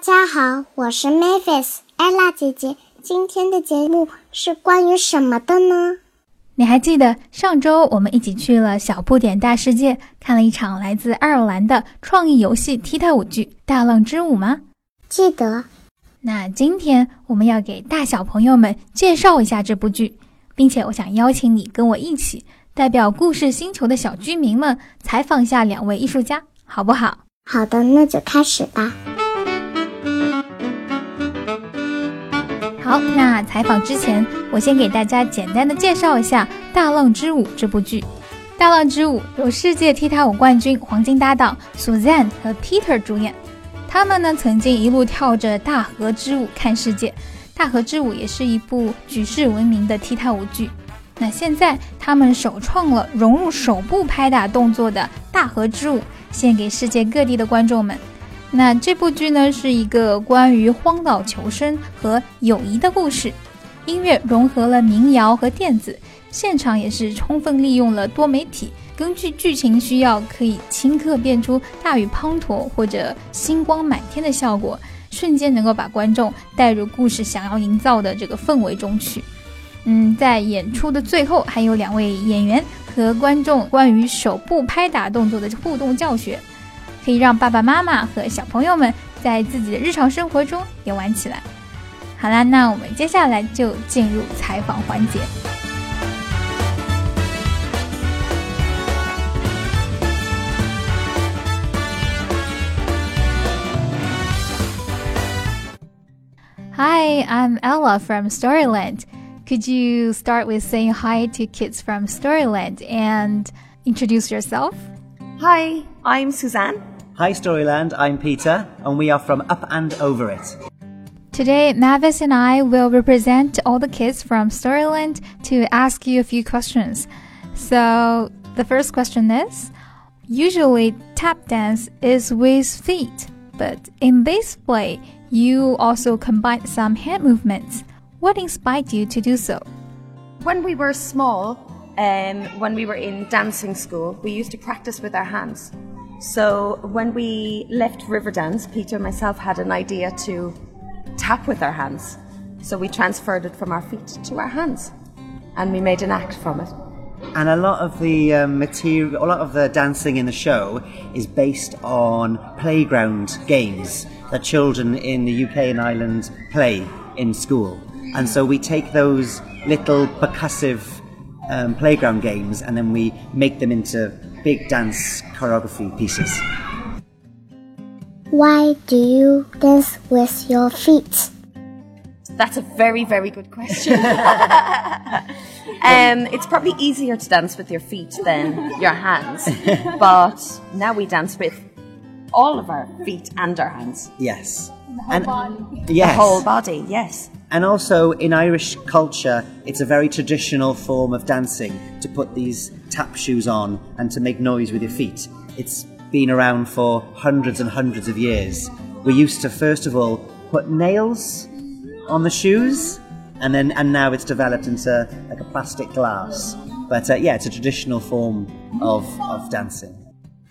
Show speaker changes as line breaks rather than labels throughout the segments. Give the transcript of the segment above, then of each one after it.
家好，我是 Mavis Ella 姐姐。今天的节目是关于什么的呢？
你还记得上周我们一起去了小不点大世界，看了一场来自爱尔兰的创意游戏踢踏舞剧《大浪之舞》吗？
记得。
那今天我们要给大小朋友们介绍一下这部剧，并且我想邀请你跟我一起，代表故事星球的小居民们采访一下两位艺术家，好不好？
好的，那就开始吧。
好，那采访之前，我先给大家简单的介绍一下《大浪之舞》这部剧。《大浪之舞》由世界踢踏舞冠军黄金搭档 Suzanne 和 Peter 主演。他们呢，曾经一路跳着大河之舞看世界。大河之舞也是一部举世闻名的踢踏舞剧。那现在他们首创了融入手部拍打动作的大河之舞，献给世界各地的观众们。那这部剧呢，是一个关于荒岛求生和友谊的故事。音乐融合了民谣和电子，现场也是充分利用了多媒体，根据剧情需要，可以顷刻变出大雨滂沱或者星光满天的效果，瞬间能够把观众带入故事想要营造的这个氛围中去。嗯，在演出的最后，还有两位演员和观众关于手部拍打动作的互动教学。可以让爸爸妈妈和小朋友们在自己的日常生活中也玩起来。好啦，那我们接下来就进入采访环节。Hi, I'm Ella from Storyland. Could you start with saying hi to kids from Storyland and introduce yourself?
Hi, I'm Suzanne.
Hi Storyland, I'm Peter, and we are from Up and Over It.
Today, Mavis and I will represent all the kids from Storyland to ask you a few questions. So, the first question is Usually, tap dance is with feet, but in this play, you also combine some hand movements. What inspired you to do so?
When we were small, um, when we were in dancing school, we used to practice with our hands. So when we left Riverdance, Peter and myself had an idea to tap with our hands. So we transferred it from our feet to our hands and we made an act from it.
And a lot of the um, material, a lot of the dancing in the show is based on playground games that children in the UK and Ireland play in school. And so we take those little percussive um, playground games and then we make them into big dance choreography pieces.
Why do you dance with your feet?
That's a very, very good question. um, it's probably easier to dance with your feet than your hands, but now we dance with all of our feet and our hands.
Yes.
The whole and, body.
Yes.
The whole body, yes.
And also in Irish culture, it's a very traditional form of dancing to put these tap shoes on and to make noise with your feet. It's been around for hundreds and hundreds of years. We used to first of all put nails on the shoes, and then and now it's developed into like a plastic glass. But uh, yeah, it's a traditional form of of dancing.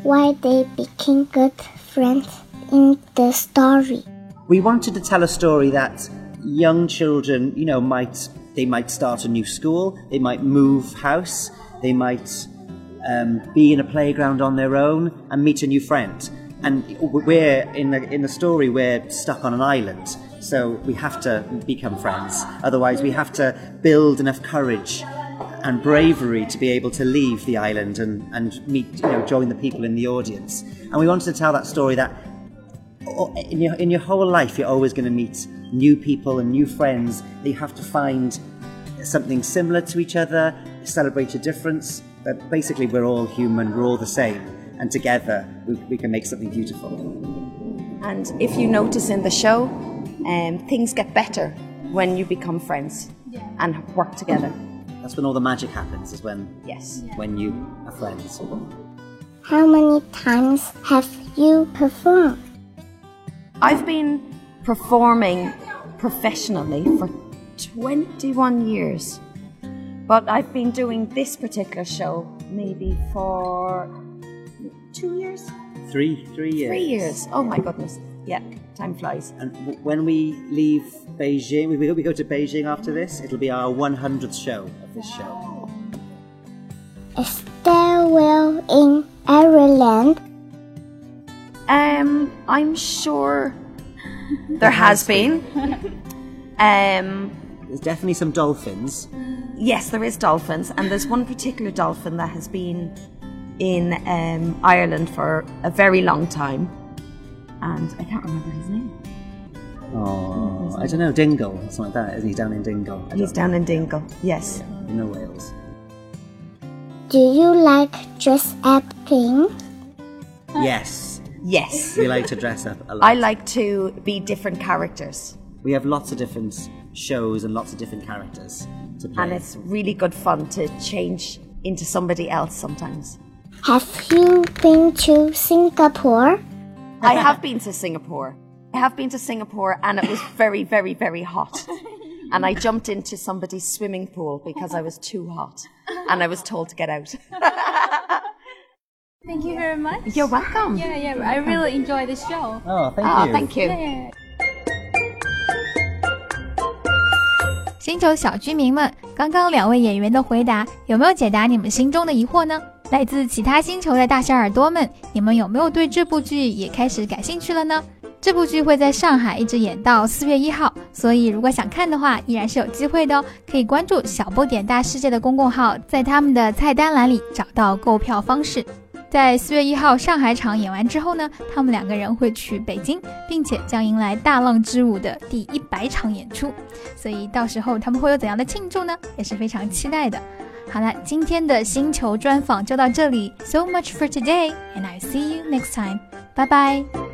Why they became good friends in the story?
We wanted to tell a story that young children, you know, might they might start a new school, they might move house, they might um, be in a playground on their own and meet a new friend. And we're in the in the story, we're stuck on an island, so we have to become friends. Otherwise, we have to build enough courage and bravery to be able to leave the island and, and meet, you know, join the people in the audience. And we wanted to tell that story that in your, in your whole life, you're always going to meet new people and new friends. That you have to find something similar to each other, celebrate a difference. But basically, we're all human, we're all the same. And together, we, we can make something beautiful.
And if you notice in the show, um, things get better when you become friends yeah. and work together.
That's when all the magic happens, is when,
yes.
when you are friends.
How many times have you performed?
I've been performing professionally for 21 years, but I've been doing this particular show maybe for two years.
Three, three years.
Three years. Oh my goodness. Yeah, Time flies.
And w- when we leave Beijing, we, we go- we go to Beijing after this. It'll be our 100th show of this show.
Is there will in Ireland?
Um, I'm sure there has been. Um,
There's definitely some dolphins.
yes, there is dolphins, and there's one particular dolphin that has been in um, Ireland for a very long time, and I can't remember his name.
Oh, I don't know, Dingle, something like that. Isn't he down in Dingle? I
He's
don't
down in Dingle. Yes.
know. No whales.
Do you like dress up thing?
Yes,
Yes.
we like to dress up a lot.
I like to be different characters,
We have lots of different shows and lots of different characters to play.
and it's really good fun to change into somebody else sometimes.
Have you been to Singapore?
I have been to Singapore. I have been to Singapore and it was very, very, very hot. And I jumped into somebody's swimming pool because I was too hot. And I was told to get out.
Thank you very much.
You're welcome.
Yeah, yeah, I really enjoy the show.
oh, thank
Oh,
you.
thank you.
Yeah. 星球小居民们，刚刚两位演员的回答有没有解答你们心中的疑惑呢？来自其他星球的大小耳朵们，你们有没有对这部剧也开始感兴趣了呢？这部剧会在上海一直演到四月一号，所以如果想看的话，依然是有机会的哦。可以关注“小不点大世界”的公共号，在他们的菜单栏里找到购票方式。在四月一号上海场演完之后呢，他们两个人会去北京，并且将迎来《大浪之舞》的第一百场演出，所以到时候他们会有怎样的庆祝呢？也是非常期待的。好了，今天的星球专访就到这里，So much for today, and I see you next time. 拜拜。